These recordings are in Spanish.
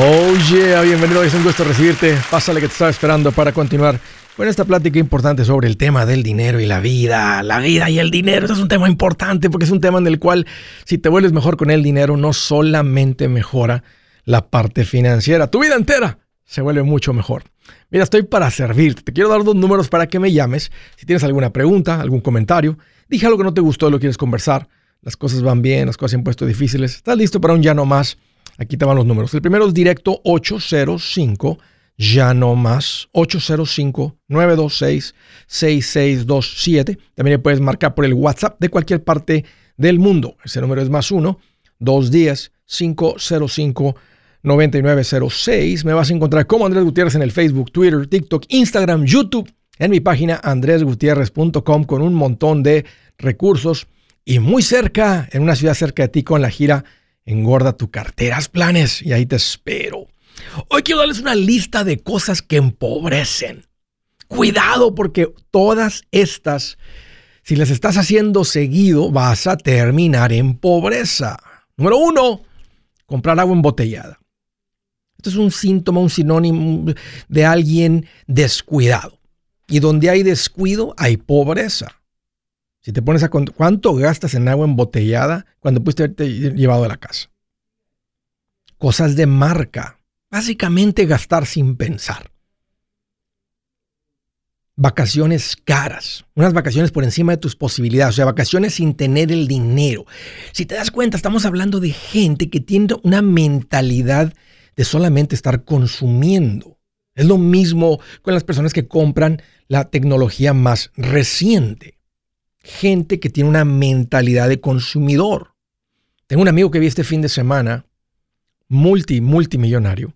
Oh yeah, bienvenido, es un gusto recibirte. Pásale que te estaba esperando para continuar con esta plática importante sobre el tema del dinero y la vida. La vida y el dinero, eso es un tema importante porque es un tema en el cual si te vuelves mejor con el dinero, no solamente mejora la parte financiera, tu vida entera se vuelve mucho mejor. Mira, estoy para servirte. Te quiero dar dos números para que me llames. Si tienes alguna pregunta, algún comentario, dije algo que no te gustó, lo quieres conversar. Las cosas van bien, las cosas se han puesto difíciles. ¿Estás listo para un ya no más? Aquí te van los números. El primero es directo 805, ya no más, 805-926-6627. También puedes marcar por el WhatsApp de cualquier parte del mundo. Ese número es más 1, 210-505-9906. Me vas a encontrar como Andrés Gutiérrez en el Facebook, Twitter, TikTok, Instagram, YouTube, en mi página andresgutierrez.com con un montón de recursos y muy cerca, en una ciudad cerca de ti con la gira Engorda tu cartera, planes y ahí te espero. Hoy quiero darles una lista de cosas que empobrecen. Cuidado porque todas estas, si las estás haciendo seguido, vas a terminar en pobreza. Número uno, comprar agua embotellada. Esto es un síntoma, un sinónimo de alguien descuidado. Y donde hay descuido, hay pobreza. Si te pones a cuánto gastas en agua embotellada cuando pudiste haberte llevado a la casa. Cosas de marca. Básicamente gastar sin pensar. Vacaciones caras. Unas vacaciones por encima de tus posibilidades. O sea, vacaciones sin tener el dinero. Si te das cuenta, estamos hablando de gente que tiene una mentalidad de solamente estar consumiendo. Es lo mismo con las personas que compran la tecnología más reciente gente que tiene una mentalidad de consumidor. Tengo un amigo que vi este fin de semana, multi, multimillonario,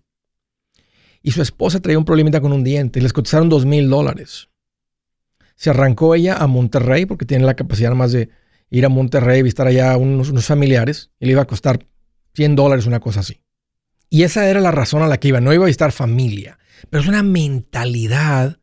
y su esposa traía un problemita con un diente. Les cotizaron dos mil dólares. Se arrancó ella a Monterrey porque tiene la capacidad más de ir a Monterrey, visitar allá unos, unos familiares, y le iba a costar 100 dólares, una cosa así. Y esa era la razón a la que iba. No iba a visitar familia, pero es una mentalidad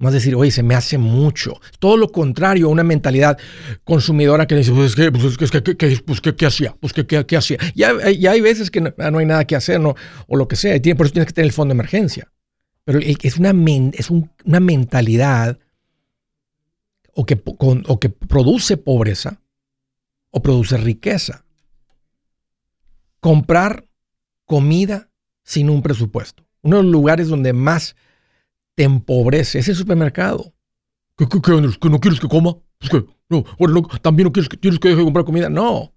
más decir, oye, se me hace mucho. Todo lo contrario a una mentalidad consumidora que dice, pues, ¿qué, pues, ¿qué, qué, pues, ¿qué, hacía? Pues, ¿qué, hacía? Ya, hay veces que no, hay nada que hacer, ¿no? o lo que sea. Y por eso tienes que tener el fondo de emergencia. Pero es una, es una mentalidad o que, o que produce pobreza o produce riqueza. Comprar comida sin un presupuesto. Uno de los lugares donde más te empobrece ese supermercado. ¿Qué, no quieres que coma? Pues no, también no quieres que, quieres que deje de comprar comida. No.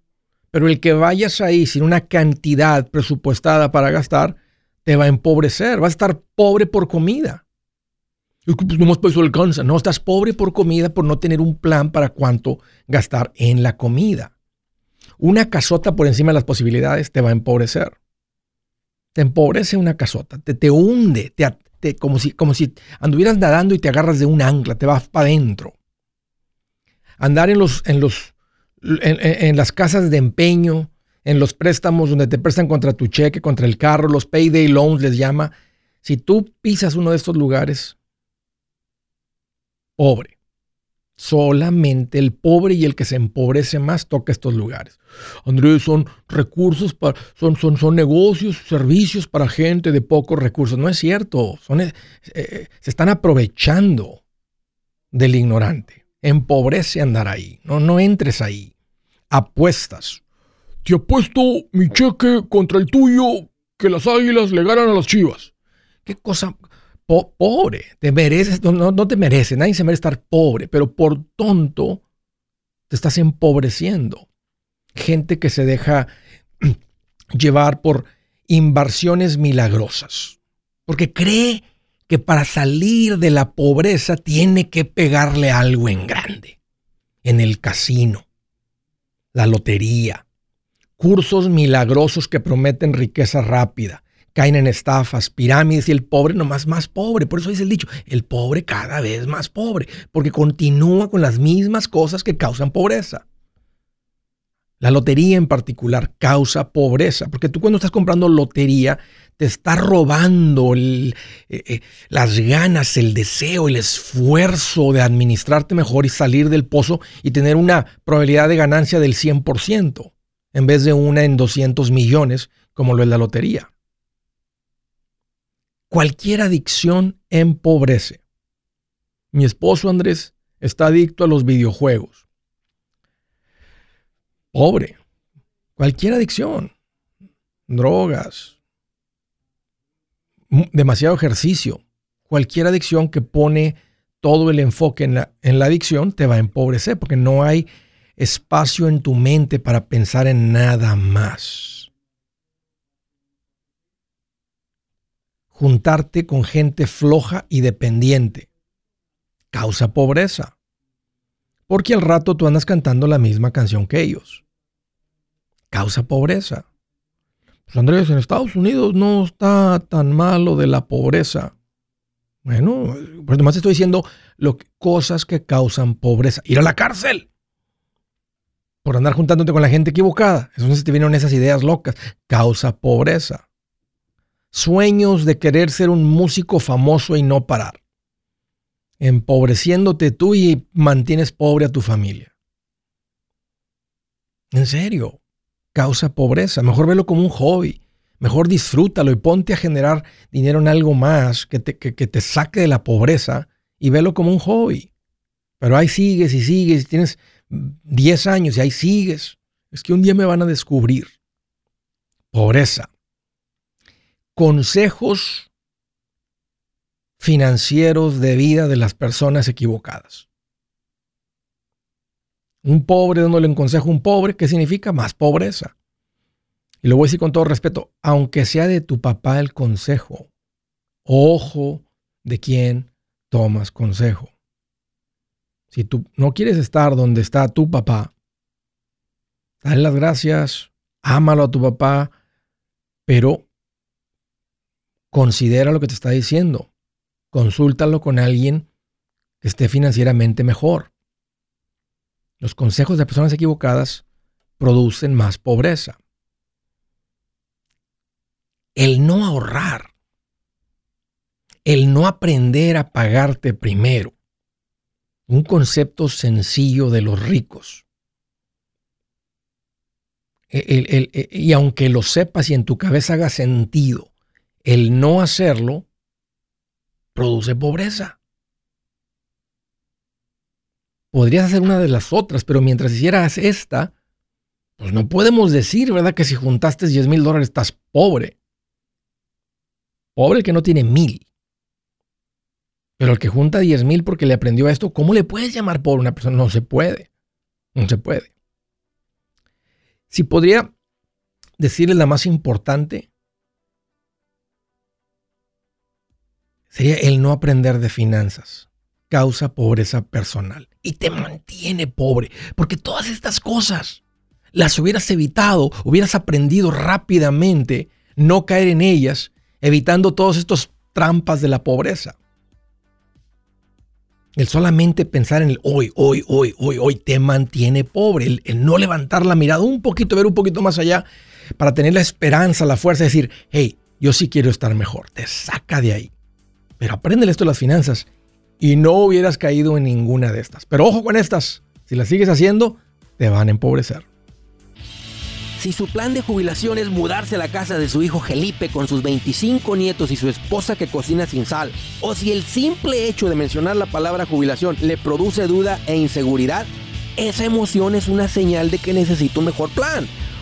Pero el que vayas ahí sin una cantidad presupuestada para gastar, te va a empobrecer. Vas a estar pobre por comida. Es que pues nomás para eso alcanza. No, estás pobre por comida por no tener un plan para cuánto gastar en la comida. Una casota por encima de las posibilidades te va a empobrecer. Te empobrece una casota, te, te hunde, te, como, si, como si anduvieras nadando y te agarras de un ancla, te vas para adentro. Andar en, los, en, los, en, las casas de empeño, en los préstamos donde te prestan contra tu cheque, contra el carro, los payday loans les llama. Si tú pisas uno de estos lugares, pobre. Solamente el pobre y el que se empobrece más toca estos lugares. Andrés, son recursos, para, son, son, son negocios, servicios para gente de pocos recursos. No es cierto. Son, eh, eh, se están aprovechando del ignorante. Empobrece andar ahí. No, no entres ahí. Apuestas. Te apuesto mi cheque contra el tuyo que las águilas le ganan a las chivas. ¿Qué cosa? Pobre, te mereces, no, no te mereces, nadie se merece estar pobre, pero por tonto te estás empobreciendo. Gente que se deja llevar por inversiones milagrosas, porque cree que para salir de la pobreza tiene que pegarle algo en grande, en el casino, la lotería, cursos milagrosos que prometen riqueza rápida, caen en estafas, pirámides y el pobre nomás más pobre. Por eso dice el dicho, el pobre cada vez más pobre, porque continúa con las mismas cosas que causan pobreza. La lotería en particular causa pobreza, porque tú cuando estás comprando lotería te estás robando eh, eh, las ganas, el deseo, el esfuerzo de administrarte mejor y salir del pozo y tener una probabilidad de ganancia del 100% en vez de una en 200 millones como lo es la lotería. Cualquier adicción empobrece. Mi esposo Andrés está adicto a los videojuegos. Pobre. Cualquier adicción. Drogas. Demasiado ejercicio. Cualquier adicción que pone todo el enfoque en la, en la adicción te va a empobrecer porque no hay espacio en tu mente para pensar en nada más. Juntarte con gente floja y dependiente causa pobreza. Porque al rato tú andas cantando la misma canción que ellos. Causa pobreza. Pues Andrés, en Estados Unidos no está tan malo de la pobreza. Bueno, pues nomás estoy diciendo lo cosas que causan pobreza. Ir a la cárcel por andar juntándote con la gente equivocada. Entonces te vienen esas ideas locas. Causa pobreza. Sueños de querer ser un músico famoso y no parar. Empobreciéndote tú y mantienes pobre a tu familia. En serio, causa pobreza. Mejor velo como un hobby. Mejor disfrútalo y ponte a generar dinero en algo más que te, que, te saque de la pobreza y velo como un hobby. Pero ahí sigues y sigues, y tienes 10 años y ahí sigues. Es que un día me van a descubrir. Pobreza. Consejos financieros de vida de las personas equivocadas. Un pobre dándole un consejo a un pobre, ¿qué significa? Más pobreza. Y lo voy a decir con todo respeto, aunque sea de tu papá el consejo, ojo de quién tomas consejo. Si tú no quieres estar donde está tu papá, dale las gracias, ámalo a tu papá, pero considera lo que te está diciendo. Consúltalo con alguien que esté financieramente mejor. Los consejos de personas equivocadas producen más pobreza el no ahorrar, el no aprender a pagarte primero, un concepto sencillo de los ricos. E, e, y aunque lo sepas y en tu cabeza haga sentido, el no hacerlo produce pobreza. Podrías hacer una de las otras, pero mientras hicieras esta, pues no podemos decir, ¿verdad? Que si juntaste 10 mil dólares estás pobre. Pobre el que no tiene mil. Pero el que junta 10 mil porque le aprendió esto, ¿cómo le puedes llamar pobre a una persona? No se puede. No se puede. Si podría decirle la más importante, sería el no aprender de finanzas. Causa pobreza personal y te mantiene pobre. Porque todas estas cosas las hubieras evitado, hubieras aprendido rápidamente, no caer en ellas evitando todos estos trampas de la pobreza. El solamente pensar en el hoy, hoy, hoy, hoy, hoy te mantiene pobre. El, no levantar la mirada un poquito, ver un poquito más allá para tener la esperanza, la fuerza de decir, hey, yo sí quiero estar mejor. Te saca de ahí. Pero aprende esto de las finanzas y no hubieras caído en ninguna de estas. Pero ojo con estas. Si las sigues haciendo, te van a empobrecer. Si su plan de jubilación es mudarse a la casa de su hijo Felipe con sus 25 nietos y su esposa que cocina sin sal, o si el simple hecho de mencionar la palabra jubilación le produce duda e inseguridad, esa emoción es una señal de que necesita un mejor plan.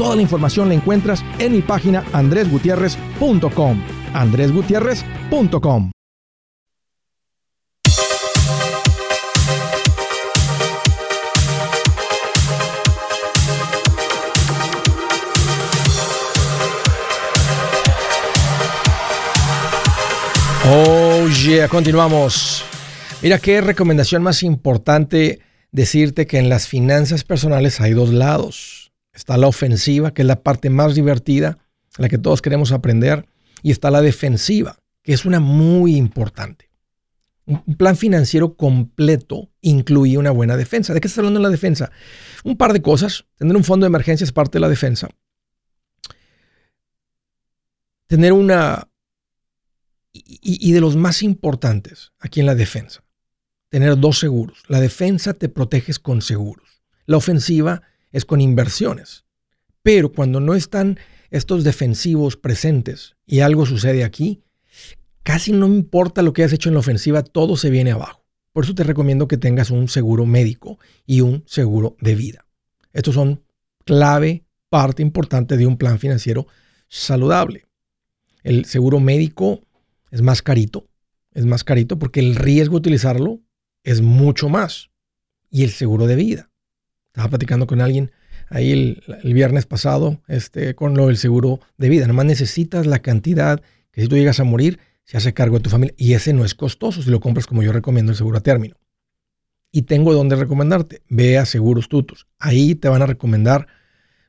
Toda la información la encuentras en mi página andresgutierrez.com. andresgutierrez.com. Oh yeah, continuamos. Mira qué recomendación más importante decirte que en las finanzas personales hay dos lados Está la ofensiva, que es la parte más divertida, la que todos queremos aprender. Y está la defensiva, que es una muy importante. Un plan financiero completo incluye una buena defensa. ¿De qué está hablando en la defensa? Un par de cosas. Tener un fondo de emergencia es parte de la defensa. Tener una... Y, y de los más importantes aquí en la defensa, tener dos seguros. La defensa te proteges con seguros. La ofensiva es con inversiones. Pero cuando no están estos defensivos presentes y algo sucede aquí, casi no importa lo que hayas hecho en la ofensiva, todo se viene abajo. Por eso te recomiendo que tengas un seguro médico y un seguro de vida. Estos son clave, parte importante de un plan financiero saludable. El seguro médico es más carito, es más carito porque el riesgo de utilizarlo es mucho más. Y el seguro de vida estaba platicando con alguien ahí el, viernes pasado este, con lo del seguro de vida. Nada más necesitas la cantidad que si tú llegas a morir, se hace cargo de tu familia. Y ese no es costoso si lo compras como yo recomiendo el seguro a término. Y tengo donde recomendarte. Ve a Seguros Tutos. Ahí te van a recomendar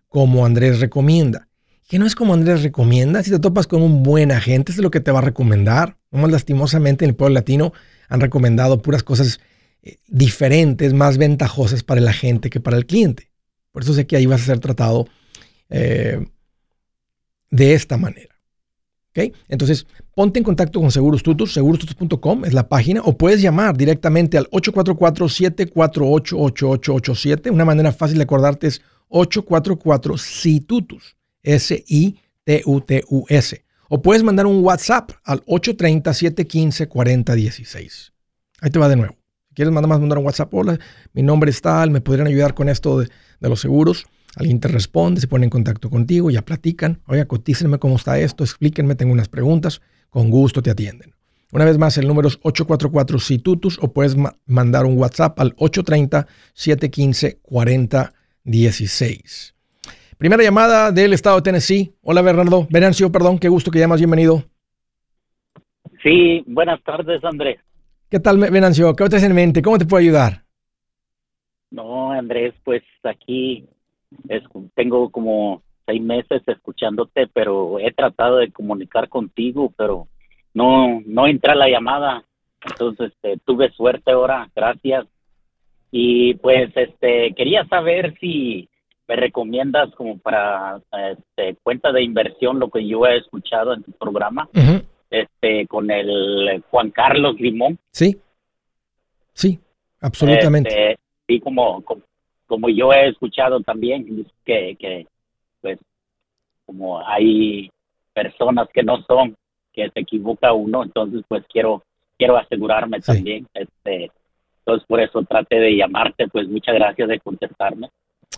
como Andrés recomienda. Que no es como Andrés recomienda. Si te topas con un buen agente, es lo que te va a recomendar. No más lastimosamente en el pueblo latino han recomendado puras cosas eh, diferentes, más ventajosas para el agente que para el cliente. Por eso sé que ahí vas a ser tratado eh, de esta manera. ¿Okay? Entonces, ponte en contacto con Seguros Tutus, segurostutus.com es la página, o puedes llamar directamente al 844-748-8887. Una manera fácil de acordarte es 844-SITUTUS, S-I-T-U-T-U-S. O puedes mandar un WhatsApp al 830-715-4016. Ahí te va de nuevo. Quieres mandar más mandar un WhatsApp, hola, mi nombre es tal, me podrían ayudar con esto de, los seguros. Alguien te responde, se pone en contacto contigo, ya platican. Oiga, cotícenme cómo está esto, explíquenme, tengo unas preguntas. Con gusto te atienden. Una vez más, el número es 844-SITUTUS o puedes mandar un WhatsApp al 830-715-4016. Primera llamada del estado de Tennessee. Hola, Bernardo. Venancio, perdón, qué gusto que llamas. Bienvenido. Sí, buenas tardes, Andrés. ¿Qué tal, Venancio? ¿Qué tienes en mente? ¿Cómo te puedo ayudar? No, Andrés, pues aquí tengo como seis meses escuchándote, pero he tratado de comunicar contigo, pero no, no entra la llamada. Entonces, este, tuve suerte ahora, gracias. Y pues, este, quería saber si me recomiendas como para este, cuenta de inversión lo que yo he escuchado en tu programa este, con el Juan Carlos Limón. Sí, sí, absolutamente. y este, como, como, yo he escuchado también que, que, pues, como hay personas que no son, que se equivoca uno, entonces pues quiero quiero asegurarme también. Este, entonces por eso trate de llamarte, pues muchas gracias de contestarme.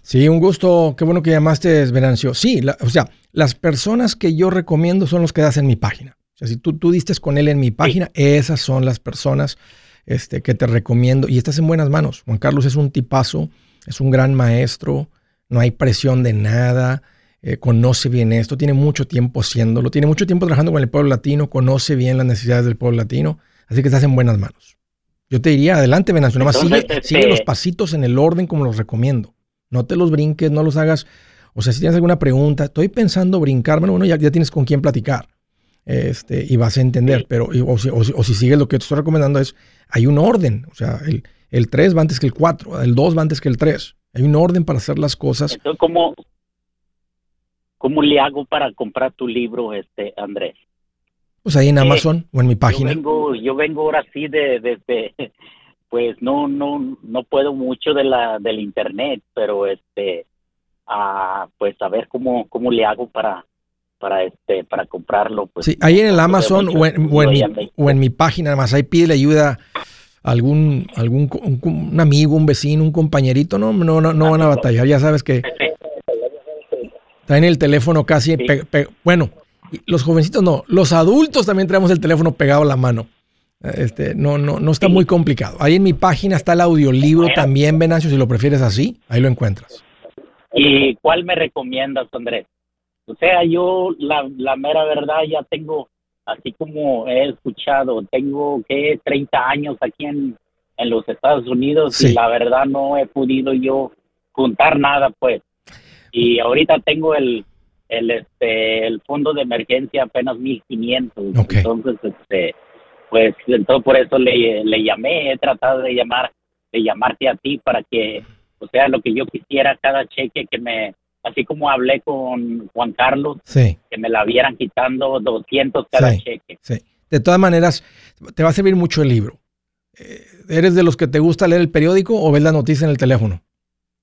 Sí, un gusto, qué bueno que llamaste, Venancio. Sí, o sea, las personas que yo recomiendo son los que das en mi página. Si tú, tú diste con él en mi página, esas son las personas este, que te recomiendo y estás en buenas manos. Juan Carlos es un tipazo, es un gran maestro, no hay presión de nada, eh, conoce bien esto, tiene mucho tiempo haciéndolo, tiene mucho tiempo trabajando con el pueblo latino, conoce bien las necesidades del pueblo latino, así que estás en buenas manos. Yo te diría, adelante, Venancio, nomás sigue, este sigue los pasitos en el orden como los recomiendo. No te los brinques, no los hagas. O sea, si tienes alguna pregunta, estoy pensando brincármelo, bueno, ya, ya tienes con quién platicar. Este, y vas a entender. Pero, o, si, o, si, sigues lo que te estoy recomendando es, hay un orden. O sea, el, el 3 va antes que el 4, el 2 va antes que el 3. Hay un orden para hacer las cosas. Entonces, ¿cómo, ¿cómo le hago para comprar tu libro, este Andrés? Pues ahí en Amazon o en mi página. Yo vengo, yo vengo ahora sí de, desde, pues no, no, no puedo mucho de la, del internet, pero este, a, pues a ver cómo, cómo le hago para, para este, para comprarlo. Pues, sí, ahí en el Amazon o en, o, en o en mi página, además ahí pide ayuda a algún, algún un, amigo, un vecino, un compañerito, no, no, no, no van a batallar, ya sabes que traen el teléfono casi, bueno, los jovencitos no, los adultos también traemos el teléfono pegado a la mano. Este, no, no, no está muy complicado. Ahí en mi página está el audiolibro también, Venancio, si lo prefieres así, ahí lo encuentras. ¿Y cuál me recomiendas, Andrés? O sea, yo la, la mera verdad ya tengo, así como he escuchado, tengo que 30 años aquí en, en los Estados Unidos y la verdad no he podido yo juntar nada, pues. Y ahorita tengo el, el este el fondo de emergencia apenas 1500 entonces este pues entonces por eso le, le llamé he tratado de llamar de llamarte a ti para que o sea lo que yo quisiera cada cheque que me así como hablé con Juan Carlos que me la vieran quitando 200 cada cheque sí. de todas maneras te va a servir mucho el libro eh, eres de los que te gusta leer el periódico o ves la noticia en el teléfono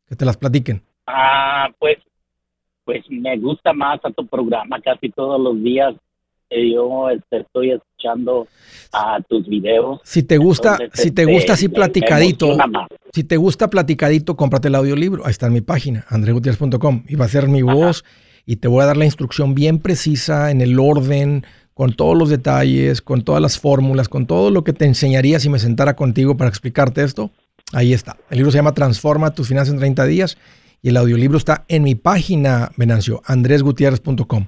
que te las platiquen ah pues pues me gusta más a tu programa casi todos los días. Yo este, estoy escuchando a tus videos. Si te gusta, si te gusta así este, platicadito, si te gusta platicadito, cómprate el audiolibro. Ahí está en mi página, andregutierrez.com. Y va a ser mi voz y te voy a dar la instrucción bien precisa en el orden, con todos los detalles, con todas las fórmulas, con todo lo que te enseñaría si me sentara contigo para explicarte esto. Ahí está. El libro se llama Transforma tus finanzas en 30 días y el audiolibro está en mi página, Venancio, andresgutierrez.com.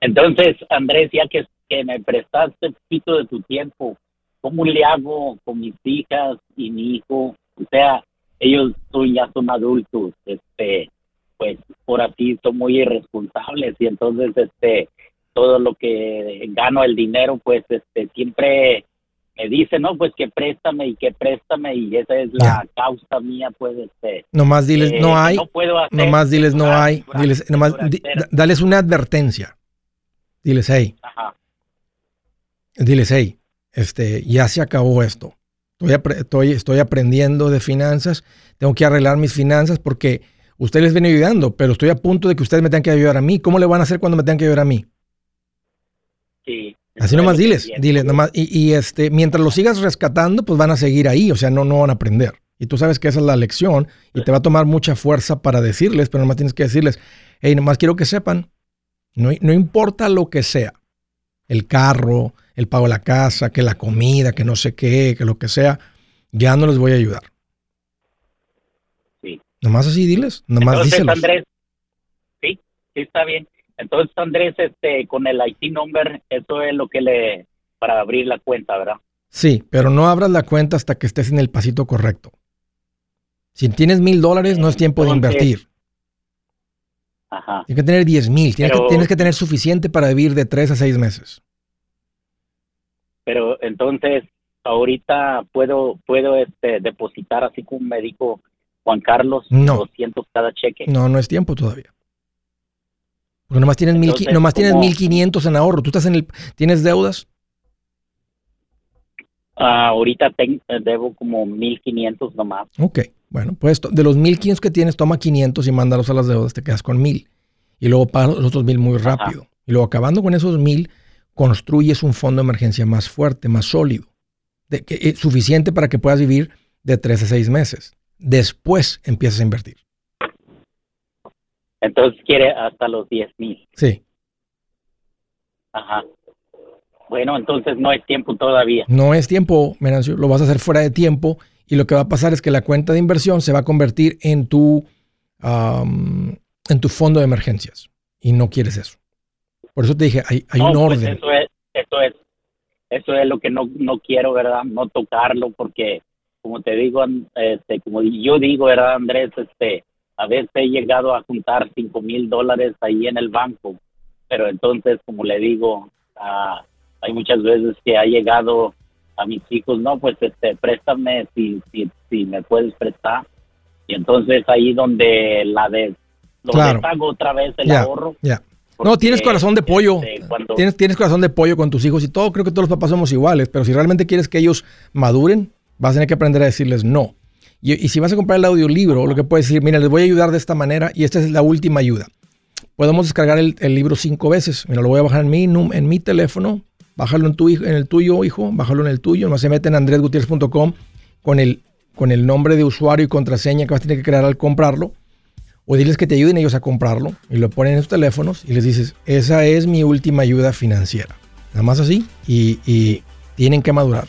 Entonces, Andrés, ya que, me prestaste un poquito de tu tiempo, ¿cómo le hago con mis hijas y mi hijo? O sea, ellos son, ya son adultos, este, pues por así son muy irresponsables y entonces, este, todo lo que gano el dinero, pues, este, siempre me dice, no, pues que préstame y que préstame y esa es la causa mía, pues, este. Nomás diles, no hay. No puedo hacer. Nomás diles, no hay. diles, nomás, dales una advertencia. Diles, hey. Ajá. Diles, hey, este, ya se acabó esto. Estoy, estoy, estoy aprendiendo de finanzas, tengo que arreglar mis finanzas porque ustedes les viene ayudando, pero estoy a punto de que ustedes me tengan que ayudar a mí. ¿Cómo le van a hacer cuando me tengan que ayudar a mí? Sí. Así nomás diles, diles nomás. Y, este, mientras lo sigas rescatando, pues van a seguir ahí, o sea, no, no van a aprender. Y tú sabes que esa es la lección y te va a tomar mucha fuerza para decirles, pero nomás tienes que decirles, hey, nomás quiero que sepan, no, no importa lo que sea, el carro, el pago de la casa, que la comida, que no sé qué, que lo que sea, ya no les voy a ayudar. Sí. Nomás así diles, nomás Entonces, Andrés, sí, sí está bien. Entonces, Andrés, este, con el IT number, eso es lo que le, para abrir la cuenta, ¿verdad? Sí, pero no abras la cuenta hasta que estés en el pasito correcto. Si tienes mil dólares, no es tiempo de invertir. Ajá. Tienes que tener diez mil. Tienes, que, tienes que tener suficiente para vivir de tres a seis meses. Pero entonces, ahorita puedo, puedo este, depositar así como me dijo Juan Carlos, no. 200 cada cheque. No, no es tiempo todavía. Porque nomás tienes, mil, nomás tienes 1500 en ahorro. ¿Tú estás en el, tienes deudas? Ah, ahorita debo como 1500 nomás. Ok, bueno, pues de los 1500 que tienes, toma 500 y mándalos a las deudas, te quedas con 1000. Y luego pagas los otros 1000 muy rápido. Y luego acabando con esos 1000, construyes un fondo de emergencia más fuerte, más sólido, de, que, eh, suficiente para que puedas vivir de 3 a 6 meses. Después empiezas a invertir. Entonces quiere hasta los 10 mil. Sí. Ajá. Bueno, entonces no es tiempo todavía. No es tiempo, Menancio. Lo vas a hacer fuera de tiempo y lo que va a pasar es que la cuenta de inversión se va a convertir en tu, en tu fondo de emergencias. Y no quieres eso. Por eso te dije, hay, hay un pues orden. eso, es, eso, es, eso es lo que no, no quiero, ¿verdad? No tocarlo porque, como te digo, este, como yo digo, ¿verdad, Andrés? Este, a veces he llegado a juntar cinco mil dólares ahí en el banco pero entonces, como le digo, ah, hay muchas veces que ha llegado a mis hijos, no, pues este, préstame si, si, si me puedes prestar. Y entonces ahí donde la de, lo Claro. pago otra vez el Ya, ahorro. ya. porque, No, tienes corazón de pollo. este, cuando- Tienes, tienes corazón de pollo con tus hijos y todo. Creo que todos los papás somos iguales. Pero si realmente quieres que ellos maduren, vas a tener que aprender a decirles no. Y, y si vas a comprar el audiolibro, lo que puedes decir, mira, les voy a ayudar de esta manera y esta es la última ayuda. Podemos descargar el, el libro cinco veces. Mira, lo voy a bajar en mi, en mi teléfono. Bájalo en, tu, en el tuyo, hijo. Bájalo en el tuyo. No se mete en andresgutierrez.com con el, con el nombre de usuario y contraseña que vas a tener que crear al comprarlo o diles que te ayuden ellos a comprarlo y lo ponen en sus teléfonos y les dices, esa es mi última ayuda financiera. Nada más así y tienen que madurar.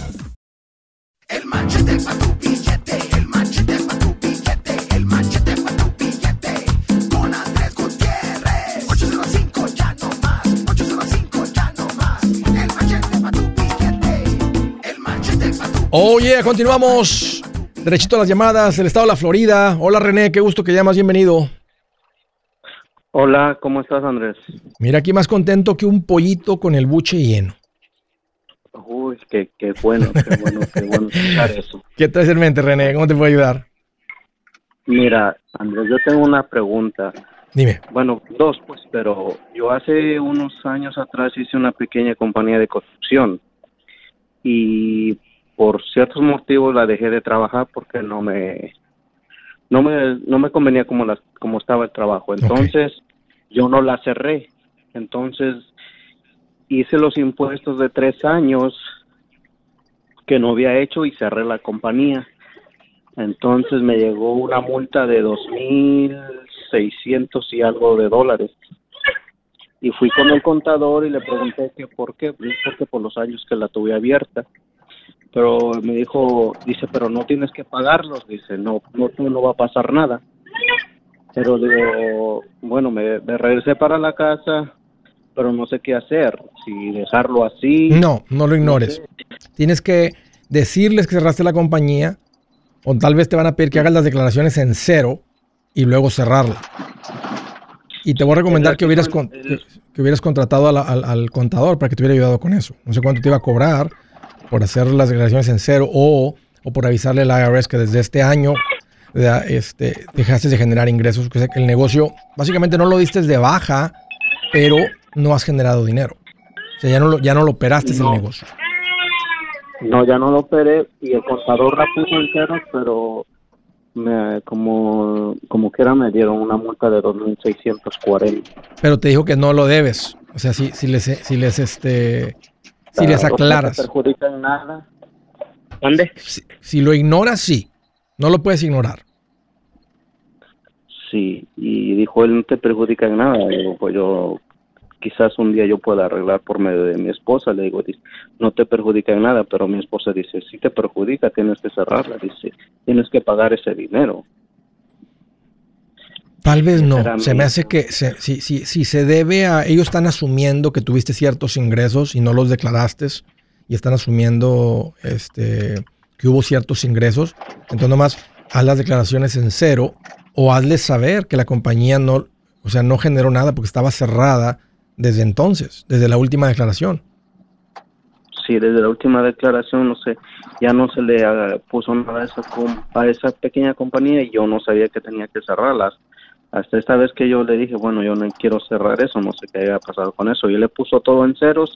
Oye, continuamos. Derechito a las llamadas, el estado de la Florida. Hola René, qué gusto que llamas, bienvenido. Hola, ¿cómo estás, Andrés? Mira, aquí más contento que un pollito con el buche lleno. Uy, qué, qué bueno, qué bueno, qué bueno escuchar eso. ¿Qué traes en mente, René? ¿Cómo te puedo ayudar? Mira, Andrés, yo tengo una pregunta. Dime. Bueno, dos, pues, pero yo hace unos años atrás hice una pequeña compañía de construcción y por ciertos motivos la dejé de trabajar porque no me no me no me convenía como las como estaba el trabajo. Entonces, yo no la cerré. Entonces, hice los impuestos de tres años que no había hecho y cerré la compañía. Entonces me llegó una multa de dos mil seiscientos y algo de dólares. Y fui con el contador y le pregunté que por qué, porque por los años que la tuve abierta. Pero me dijo, dice, pero no tienes que pagarlos, dice, no, no, no va a pasar nada. Pero digo, bueno, me, me regresé para la casa, pero no sé qué hacer, si dejarlo así. No, no lo ignores. Tienes que decirles que cerraste la compañía o tal vez te van a pedir que hagas las declaraciones en cero y luego cerrarla. Y te voy a recomendar que hubieras, con- que, que hubieras contratado a la- al, al contador para que te hubiera ayudado con eso. No sé cuánto te iba a cobrar por hacer las declaraciones en cero o, o por avisarle al IRS que desde este año este, dejaste de generar ingresos. Que el negocio básicamente no lo diste de baja, pero no has generado dinero. O sea, ya no lo, ya no lo operaste No. el negocio. No, ya no lo operé y el contador la puso en cero, pero me, como, como quiera me dieron una multa de 2.640. Pero te dijo que no lo debes. O sea, si, si les, si les, este, si les aclaras. No te perjudica en nada. ¿Dónde? Si, si lo ignoras, sí. No lo puedes ignorar. Sí, y dijo él no te perjudica en nada. Digo, pues yo quizás un día yo pueda arreglar por medio de mi esposa. Le digo, dice, no te perjudica en nada, pero mi esposa dice, si te perjudica, tienes que cerrarla. Dice, tienes que pagar ese dinero. Tal vez no. Se me hace que se- si, si, si se debe a... Ellos están asumiendo que tuviste ciertos ingresos y no los declaraste y están asumiendo este, que hubo ciertos ingresos. Entonces nomás haz las declaraciones en cero o hazles saber que la compañía no, o sea, no generó nada porque estaba cerrada desde entonces, desde la última declaración. Sí, desde la última declaración, no sé, ya no se le ah, puso nada a esa, a esa pequeña compañía y yo no sabía que tenía que cerrarlas. Hasta esta vez que yo le dije, bueno, yo no quiero cerrar eso, no sé qué haya pasado con eso. Y le puso todo en ceros,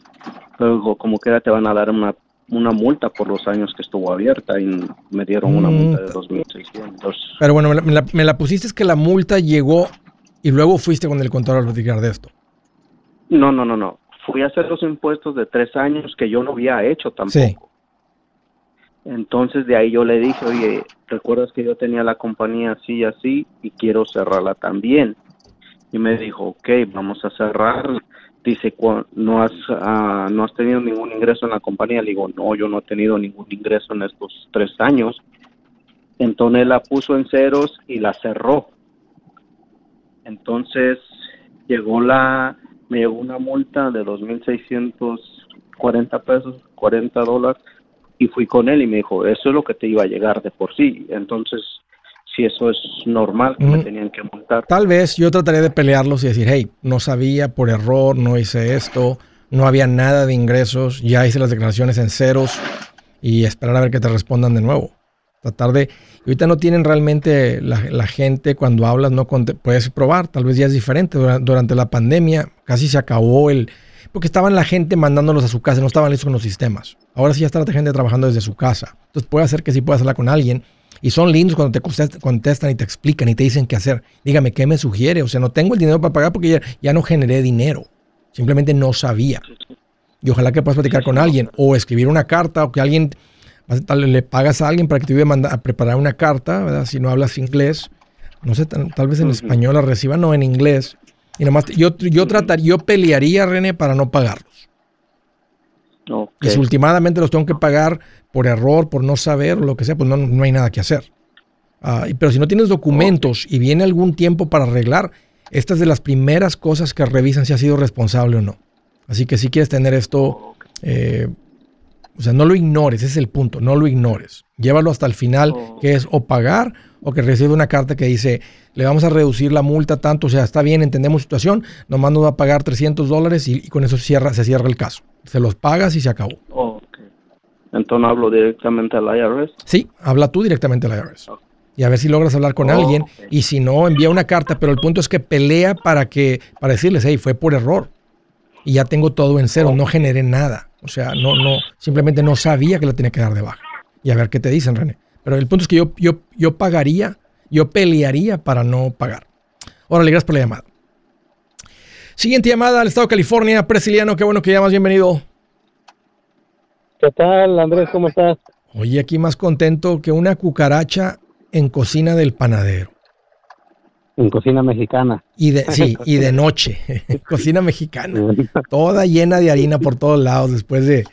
luego como que te van a dar una, una multa por los años que estuvo abierta y me dieron una Mm, multa de 2.600. Pero bueno, me la, me la- me la pusiste es que la multa llegó y luego fuiste con el contador a platicar de esto. No, no, no, no. Fui a hacer los impuestos de tres años que yo no había hecho tampoco. Sí. Entonces de ahí yo le dije, oye, ¿recuerdas que yo tenía la compañía así y así y quiero cerrarla también? Y me dijo, ok, vamos a cerrar. Dice, "¿Cu- ¿no has, ah, ¿no has tenido ningún ingreso en la compañía? Le digo, no, yo no he tenido ningún ingreso en estos tres años. Entonces la puso en ceros y la cerró. Entonces llegó la, me llegó una multa de 2.640 pesos, 40 dólares, y fui con él y me dijo, eso es lo que te iba a llegar de por sí. Entonces, si eso es normal, que me Mm. tenían que multar. Tal vez yo trataría de pelearlos y decir, hey, no sabía por error, no hice esto, no había nada de ingresos, ya hice las declaraciones en ceros y esperar a ver que te respondan de nuevo. Tratar de... y ahorita no tienen realmente la, la gente cuando hablas, no puedes probar, tal vez ya es diferente. Dura- Durante la pandemia casi se acabó el... Porque estaban la gente mandándolos a su casa, no estaban listos con los sistemas. Ahora sí ya está la gente trabajando desde su casa. Entonces puede hacer que sí puedas hablar con alguien. Y son lindos cuando te contest- contestan y te explican y te dicen qué hacer. Dígame, ¿qué me sugiere? O sea, no tengo el dinero para pagar porque ya, ya no generé dinero. Simplemente no sabía. Y ojalá que puedas platicar con alguien o escribir una carta o que alguien, tal- le pagas a alguien para que te ayude a, mandar- a preparar una carta, ¿verdad? Si no hablas inglés, no sé, tal, tal vez en español la reciba, no en inglés. Y nomás, yo, yo trataría, yo pelearía, René, para no pagarlos. Ok. Y si últimamente los tengo que pagar por error, por no saber, o lo que sea, pues no, no hay nada que hacer. Ah, pero si no tienes documentos y viene algún tiempo para arreglar, esta es de las primeras cosas que revisan si has sido responsable o no. Así que si quieres tener esto, eh, o sea, no lo ignores, ese es el punto, no lo ignores. Llévalo hasta el final, Oh. que es o pagar o que recibe una carta que dice, le vamos a reducir la multa tanto, o sea, está bien, entendemos situación, nomás nos va a pagar 300 dólares y, y con eso cierra, se cierra el caso. Se los pagas y se acabó. Ok. Entonces hablo directamente al IRS. Sí, habla tú directamente al IRS. Y a ver si logras hablar con Oh, alguien. Y si no, envía una carta. Pero el punto es que pelea para que, para decirles, hey, fue por error. Y ya tengo todo en cero, no generé nada. O sea, no, no, simplemente no sabía que la tenía que dar de baja. Y a ver qué te dicen, René. Pero el punto es que yo, yo, yo pagaría, yo pelearía para no pagar. Órale, gracias por la llamada. Siguiente llamada al estado de California. Presiliano, qué bueno que llamas, bienvenido. ¿Qué tal, Andrés? ¿Cómo estás? Oye, aquí más contento que una cucaracha en cocina del panadero. En cocina mexicana. Y de, sí, y de noche. cocina mexicana. Toda llena de harina por todos lados después de,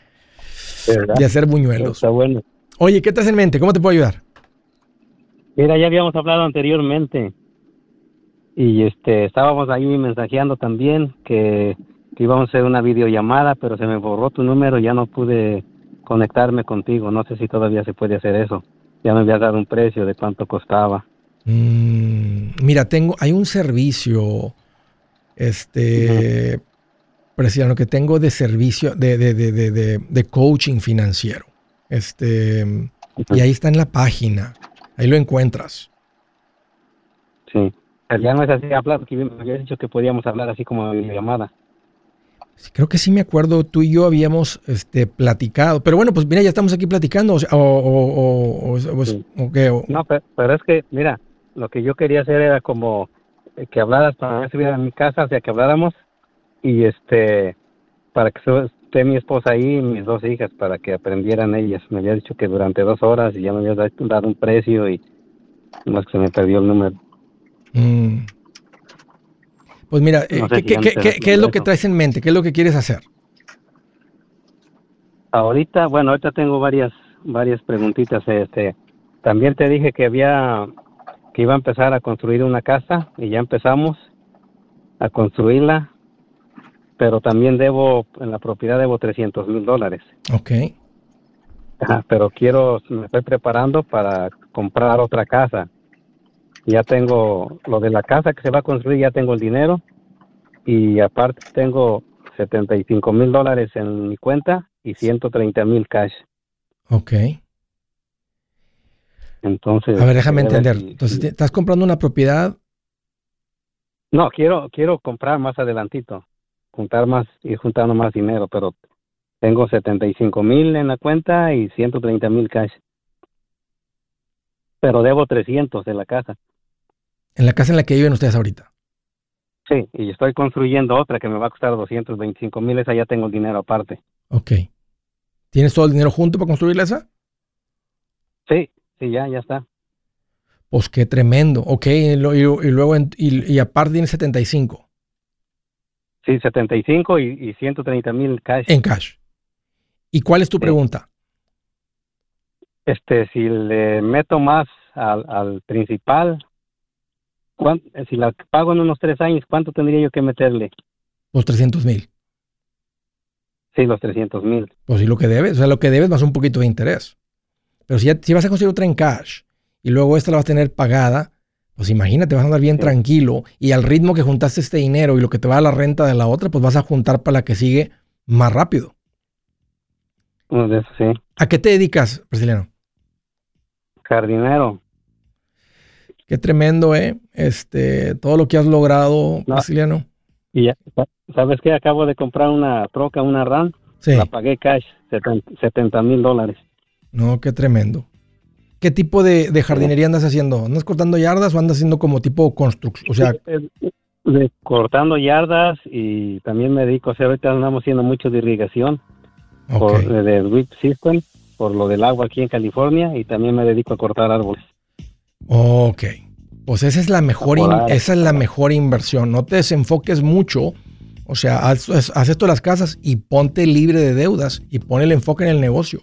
de hacer buñuelos. Está bueno. Oye, ¿qué te hace en mente? ¿Cómo te puedo ayudar? Mira, ya habíamos hablado anteriormente y este estábamos ahí mensajeando también que, que íbamos a hacer una videollamada, pero se me borró tu número y ya no pude conectarme contigo. No sé si todavía se puede hacer eso. Ya me habías dado un precio de cuánto costaba. Mm, mira, tengo, hay un servicio, este, Preciado, que tengo de servicio, de, de, de, de, coaching financiero. Este, y ahí está en la página. Ahí lo encuentras. Sí. Ya no es así hablar, que me habías dicho que podíamos hablar así como videollamada. Sí, Creo que sí me acuerdo, tú y yo habíamos este, platicado. Pero bueno, pues mira, ya estamos aquí platicando. O, o, o, o- Sí. No, pero, pero es que, mira, lo que yo quería hacer era como eh, que hablaras para ver si en mi casa, o sea, que habláramos y este, para que esté mi esposa ahí y mis dos hijas, para que aprendieran ellas. Me había dicho que durante dos horas y ya me había dado- un precio y más que se me perdió el número. Mm. Pues mira, eh, No ¿qué, si es lo que traes en mente? ¿Qué es lo que quieres hacer? Ahorita, bueno, ahorita tengo varias, varias preguntitas. Este, también te dije que había, que iba a empezar a construir una casa y ya empezamos a construirla, pero también debo, en la propiedad debo 300 mil dólares. Ok. Ajá, pero quiero, me estoy preparando para comprar otra casa. Ya tengo lo de la casa que se va a construir, ya tengo el dinero y aparte tengo 75 mil dólares en mi cuenta y 130 mil cash. Ok. Entonces, A ver, déjame entender. si- Entonces, si- estás comprando una propiedad No, quiero, quiero comprar más adelantito, juntar más, ir juntando más dinero, pero tengo 75 mil en la cuenta y 130 mil cash. Pero debo 300 de la casa. En la casa en la que viven ustedes ahorita. Sí, y estoy construyendo otra que me va a costar 225 mil, esa ya tengo el dinero aparte. Ok. ¿Tienes todo el dinero junto para construir esa? Sí, sí, ya, ya está. Pues qué tremendo. Ok, y, lo- y- y luego, en- y, y aparte tienes 75 Sí, 75 y, y 130 mil cash. en cash. ¿Y cuál es tu Sí. pregunta? Este, si le meto más al, al principal, ¿cuán- si la pago en unos tres años, ¿cuánto tendría yo que meterle? Los 300 mil. Sí, los 300 mil. Pues sí, lo que debes. O sea, lo que debes más un poquito de interés. Pero si, ya, si vas a conseguir otra en cash y luego esta la vas a tener pagada, pues imagínate, vas a andar bien Sí. tranquilo y al ritmo que juntaste este dinero y lo que te va a la renta de la otra, pues vas a juntar para la que sigue más rápido. De esos, sí. ¿A qué te dedicas, brasileño? Jardinero. Qué tremendo, ¿eh? Este, todo lo que has logrado, No. brasileño. Y ya, ¿sabes qué? Acabo de comprar una troca, una RAM. Sí. La pagué cash, 70 mil dólares. No, qué tremendo. ¿Qué tipo de, de jardinería andas haciendo? ¿Andas cortando yardas o andas haciendo como tipo construcción? O sea, de- cortando yardas y también me dedico a hacer, ahorita andamos haciendo mucho de irrigación por, de drip system, por lo del agua aquí en California y también me dedico a cortar árboles. Ok. Pues esa es la mejor, in- esa es la mejor inversión. No te desenfoques mucho. O sea, haz, haz- haz esto de las casas y ponte libre de deudas y pon el enfoque en el negocio.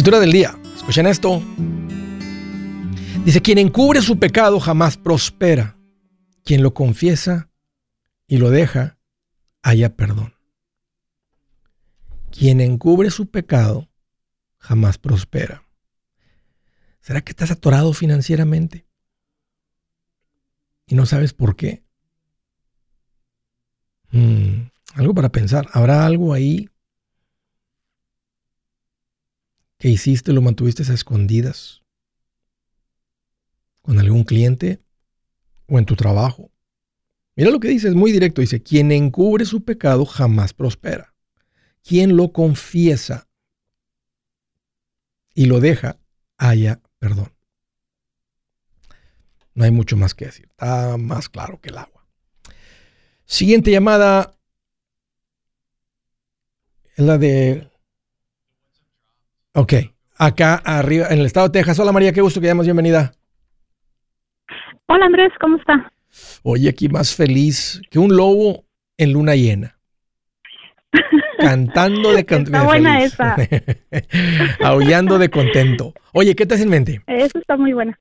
escritura del día. Escuchen esto. Dice, quien encubre su pecado jamás prospera. Quien lo confiesa y lo deja, haya perdón. Quien encubre su pecado jamás prospera. ¿Será que estás atorado financieramente? Y no sabes por qué. Mm, algo para pensar. ¿Habrá algo ahí que hiciste, lo mantuviste a escondidas con algún cliente o en tu trabajo. Mira lo que dice, es muy directo. Dice, quien encubre su pecado jamás prospera. Quien lo confiesa y lo deja, haya perdón. No hay mucho más que decir. Está más claro que el agua. Siguiente llamada. Es la de Ok, acá arriba, en el estado de Texas. Hola María, qué gusto que llamas, bienvenida. Hola Andrés, ¿cómo está? Oye, aquí más feliz que un lobo en luna llena. Cantando de contento. Está buena esa. Aullando de contento. Oye, ¿qué te hace en mente? Eso está muy buena.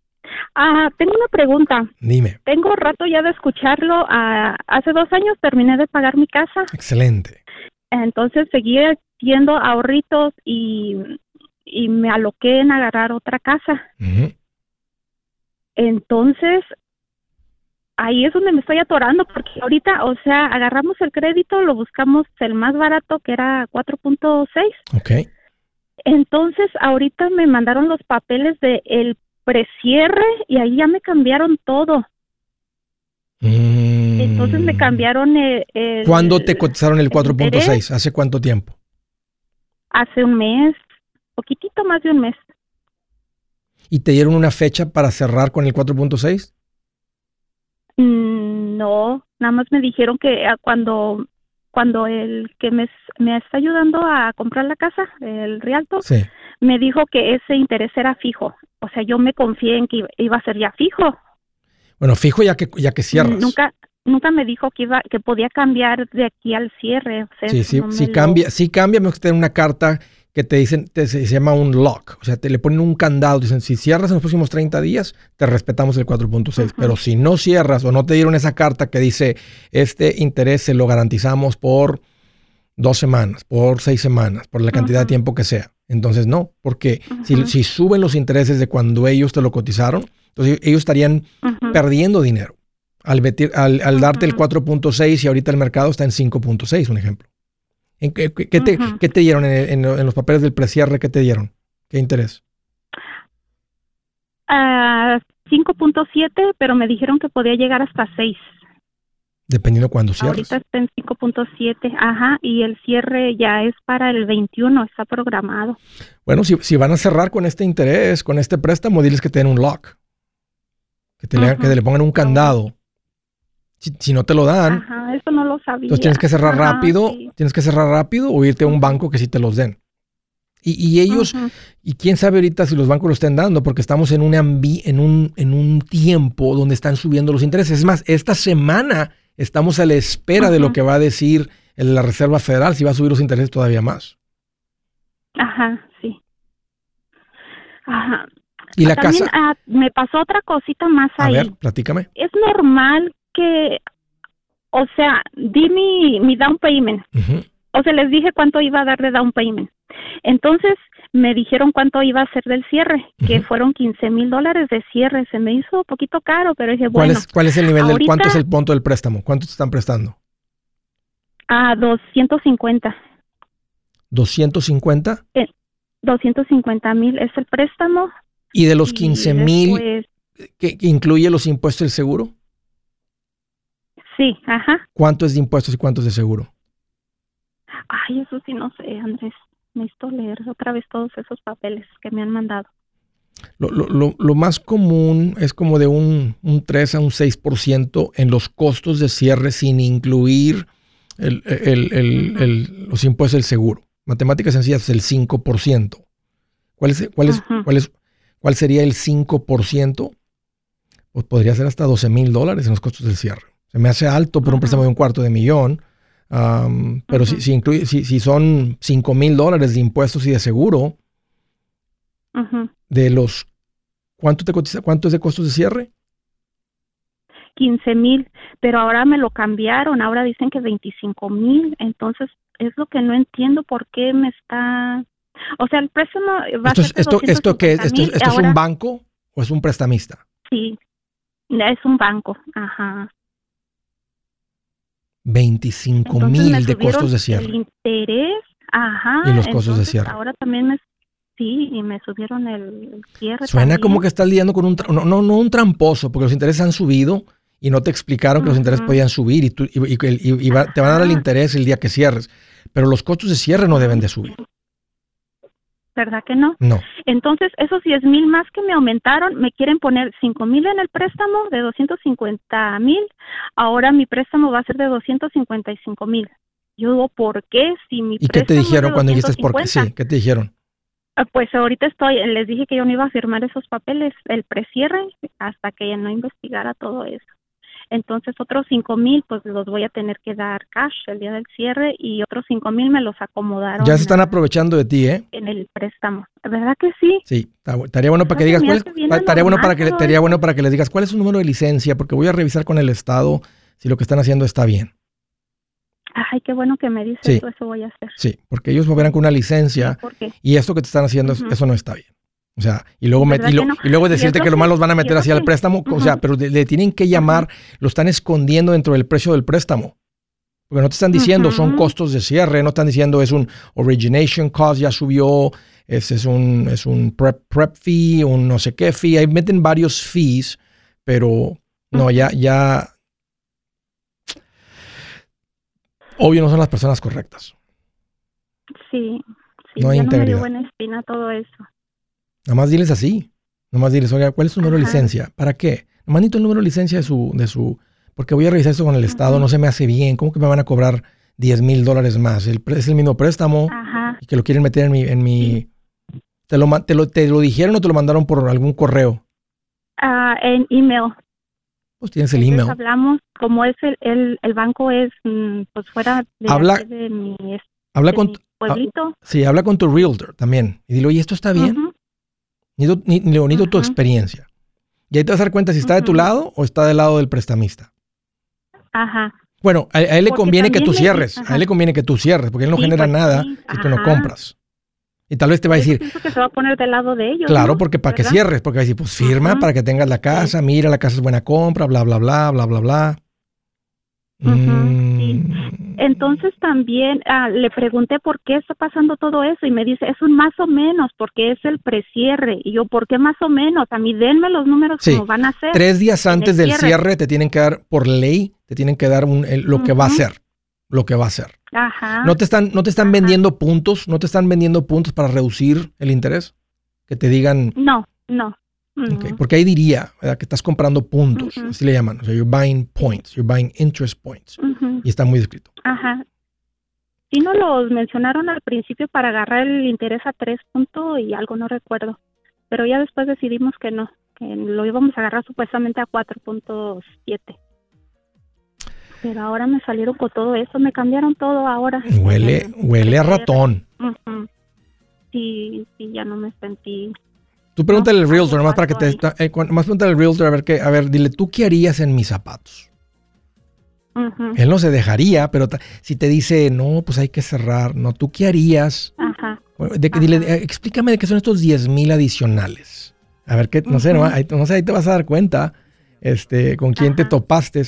Ah, tengo una pregunta. Dime. Tengo rato ya de escucharlo. Ah, hace dos años terminé de pagar mi casa, Excelente. entonces seguí haciendo ahorritos y, y me aloqué en agarrar otra casa. Entonces, ahí es donde me estoy atorando, porque ahorita, o sea, agarramos el crédito, lo buscamos el más barato, que era 4.6. Ok. Entonces, ahorita me mandaron los papeles de el precierre y ahí ya me cambiaron todo. Mm. Entonces me cambiaron el... el- ¿Cuándo te cotizaron el el interés. 4.6? ¿Hace cuánto tiempo? Hace un mes, poquitito más de un mes. ¿Y te dieron una fecha para cerrar con el 4.6? Mm, No, nada más me dijeron que ah, cuando cuando el que me, me está ayudando a comprar la casa, el Rialto, Sí. me dijo que ese interés era fijo. O sea, yo me confié en que iba- a ser ya fijo. Bueno, fijo ya que, ya que cierras. Nunca nunca me dijo que iba que podía cambiar de aquí al cierre. O sea, Sí, sí, no lo- cambia, sí cambia, me gusta tener una carta que te dicen, te- se, llama un lock, o sea, te le ponen un candado, dicen, si cierras en los próximos 30 días, te respetamos el 4.6, pero si no cierras o no te dieron esa carta que dice, este interés se lo garantizamos por dos semanas, por seis semanas, por la cantidad de tiempo que sea. Entonces, no, porque si, suben los intereses de cuando ellos te lo cotizaron, entonces ellos estarían perdiendo dinero al, meter- al, al darte el Ujú. 4.6 y ahorita el mercado está en 5.6, un ejemplo. ¿En qué, qué- qué te, Ujú. qué te dieron en, en- en los papeles del precierre? ¿Qué te dieron? ¿Qué interés? Ah, 5.7, pero me dijeron que podía llegar hasta 6. Dependiendo cuándo cierras. Ahorita está en 5.7, ajá, y el cierre ya es para el 21, está programado. Bueno, si, si van a cerrar con este interés, con este préstamo, diles que te den un lock. Que te, le, Ujú. que le pongan un candado. Si, si no te lo dan, Ajá, eso no lo sabía. entonces tienes que cerrar Ajá, rápido, sí. tienes que cerrar rápido o irte a un banco que sí te los den. Y, y ellos, y quién sabe ahorita si los bancos lo estén dando, porque estamos en un, ambi- en un, en un tiempo donde están subiendo los intereses. Es más, esta semana estamos a la espera de lo que va a decir la Reserva Federal, si va a subir los intereses todavía más. Ajá, sí. Ajá. Y la También casa, ah, me pasó otra cosita más a ahí. ver, platícame. Es normal que, o sea, di mi, mi down payment. O sea, les dije cuánto iba a dar de down payment. Entonces me dijeron cuánto iba a ser del cierre, que fueron 15 mil dólares de cierre. Se me hizo un poquito caro, pero dije, ¿Cuál, bueno, es, ¿Cuál es el nivel del ahorita- cuánto es el punto del préstamo? ¿Cuánto te están prestando? a 250. ¿250? 250 mil es el préstamo. ¿Y de los y 15 mil que, que incluye los impuestos del seguro? Sí, ajá. ¿Cuánto es de impuestos y cuánto es de seguro? Ay, eso sí no sé, Andrés. Necesito leer otra vez todos esos papeles que me han mandado. Lo, lo- lo- lo más común es como de un, un 3 a un 6% en los costos de cierre sin incluir el- el- el- el- los impuestos del seguro. Matemáticas sencillas es el 5%. ¿Cuál, es, cuál, es, Ajá. cuál, es, ¿Cuál sería el 5%? Pues podría ser hasta 12 mil dólares en los costos del cierre. Se me hace alto por un préstamo de un cuarto de millón. am, pero si, si, incluye, si, si son 5 mil dólares de impuestos y de seguro, de los ¿cuánto te cotiza? ¿Cuánto es de costos de cierre? 15 mil, pero ahora me lo cambiaron, ahora dicen que 25 mil, entonces es lo que no entiendo por qué me está, o sea, el préstamo va Esto a ser de esto, esto qué es? ¿Esto, es- 250,000, esto es un banco o es un prestamista? Sí, es un banco, ajá. 25 Entonces me mil de costos de El cierre. interés, ajá. Y los costos de cierre. Ahora también me, sí, y me subieron el, cierre. Suena como que estás lidiando con un, no, no, no un tramposo, porque los intereses han subido y no te explicaron que los intereses podían subir y, tú, y, y- y- y va- te van a dar el interés el día que cierres. Pero los costos de cierre no deben de subir. ¿Verdad que no? No. Entonces, esos 10 mil más que me aumentaron, me quieren poner 5 mil en el préstamo de 250 mil. Ahora mi préstamo va a ser de 255 mil. Yo digo, ¿por qué? Si mi ¿Y qué te dijeron cuando dijiste por qué? 250. Sí, ¿qué te dijeron? Ah, Pues ahorita estoy, les dije que yo no iba a firmar esos papeles, el precierre, hasta que ya no investigara todo eso. Entonces, otros cinco mil, pues los voy a tener que dar cash el día del cierre y otros cinco mil me los acomodaron Ya se están aprovechando de ti, ¿eh? en el préstamo. ¿Verdad que sí? Sí, estaría bueno para que digas me cuál estaría bueno para que estaría bueno para que les digas cuál es su número de licencia, porque voy a revisar con el estado si lo que están haciendo está bien. Ay, qué bueno que me dices Sí. eso, eso voy a hacer. Sí, porque ellos verán con una licencia ¿Por qué? y esto que te están haciendo, eso no está bien. O sea, y luego, met- ¿Verdad y, lo- no? y luego decirte que los van a meter hacia el préstamo, o sea, pero le, le tienen que llamar, lo están escondiendo dentro del precio del préstamo. Porque no te están diciendo son costos de cierre, no están diciendo es un origination cost, ya subió, es, es un, es un prep, prep fee, un no sé qué fee. Ahí meten varios fees, pero no, ya, ya. Obvio no son las personas correctas. Sí, sí, No hay ya no me dio buena espina todo eso. Nada más diles así. Nada más diles, oiga, ¿cuál es su número de licencia? ¿Para qué? Nomás necesito el número de licencia de su, de su, porque voy a revisar esto con el Estado, no se me hace bien. ¿Cómo que me van a cobrar 10 mil dólares más? El, es el mismo préstamo Ajá. y que lo quieren meter en mi, en mi. ¿Te lo, te, lo, ¿Te lo dijeron o te lo mandaron por algún correo? Ah, en email. Pues tienes el Entonces email. hablamos, como es el, el, el banco es mm, pues fuera de, Habla- de mi, Habla de con, mi pueblito. sí, habla con tu realtor también y dile, oye, ¿esto está bien? Necesito, ni- ni- necesito tu experiencia. Y ahí te vas a dar cuenta si está de tu lado o está del lado del prestamista. Ajá. Bueno, a, a él le Porque conviene que tú le- cierres. A él le conviene que tú cierres, porque él no Sí, genera pues nada sí, si tú no compras. Y tal vez te va a decir, que se va a poner del lado de ellos. claro, ¿no? porque para que cierres, porque va a decir, pues firma Ajá. para que tengas la casa, mira, la casa es buena compra, bla, bla, bla, bla, bla, bla. Mm, sí. Entonces también ah, le pregunté por qué está pasando todo eso y me dice, es un más o menos porque es el precierre. Y yo, ¿por qué más o menos? A mí denme los números Sí. como van a ser. Tres días antes el del cierre. cierre te tienen que dar, por ley, te tienen que dar un- el- lo que va a ser. Lo que va a ser. Ajá. No te están, no te están Ajá. vendiendo puntos, no te están vendiendo puntos para reducir el interés. Que te digan, No, no. No. porque ahí diría ¿verdad? que estás comprando puntos, así le llaman. O sea, you're buying points, you're buying interest points. Y está muy escrito. Ajá. Sí nos los mencionaron al principio para agarrar el interés a tres puntos y algo, no recuerdo. Pero ya después decidimos que no, que lo íbamos a agarrar supuestamente a 4.7. Pero ahora me salieron con todo eso, me cambiaron todo ahora. Huele, El- huele a ratón. Sí, sí, ya no me sentí. Tú pregúntale al realtor, nomás para que te... eh, más pregúntale al realtor a ver qué, a ver, dile, ¿tú qué harías en mis zapatos? Él no se dejaría, pero si te dice, no, pues hay que cerrar, no, ¿tú qué harías? Ajá. De, dile, eh, explícame de qué son estos 10 mil adicionales. A ver, qué, no sé, no, ahí, no sé, ahí te vas a dar cuenta este, con quién te topaste.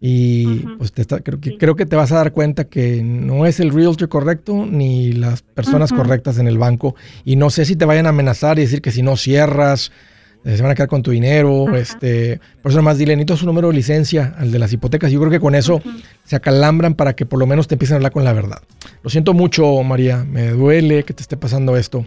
Y pues te está- creo, que, Sí. creo que te vas a dar cuenta que no es el realtor correcto ni las personas correctas en el banco. Y no sé si te vayan a amenazar y decir que si no cierras, eh, se van a quedar con tu dinero. Este, por eso nomás dile, necesito su número de licencia, al de las hipotecas. Yo creo que con eso se acalambran para que por lo menos te empiecen a hablar con la verdad. Lo siento mucho, María. Me duele que te esté pasando esto.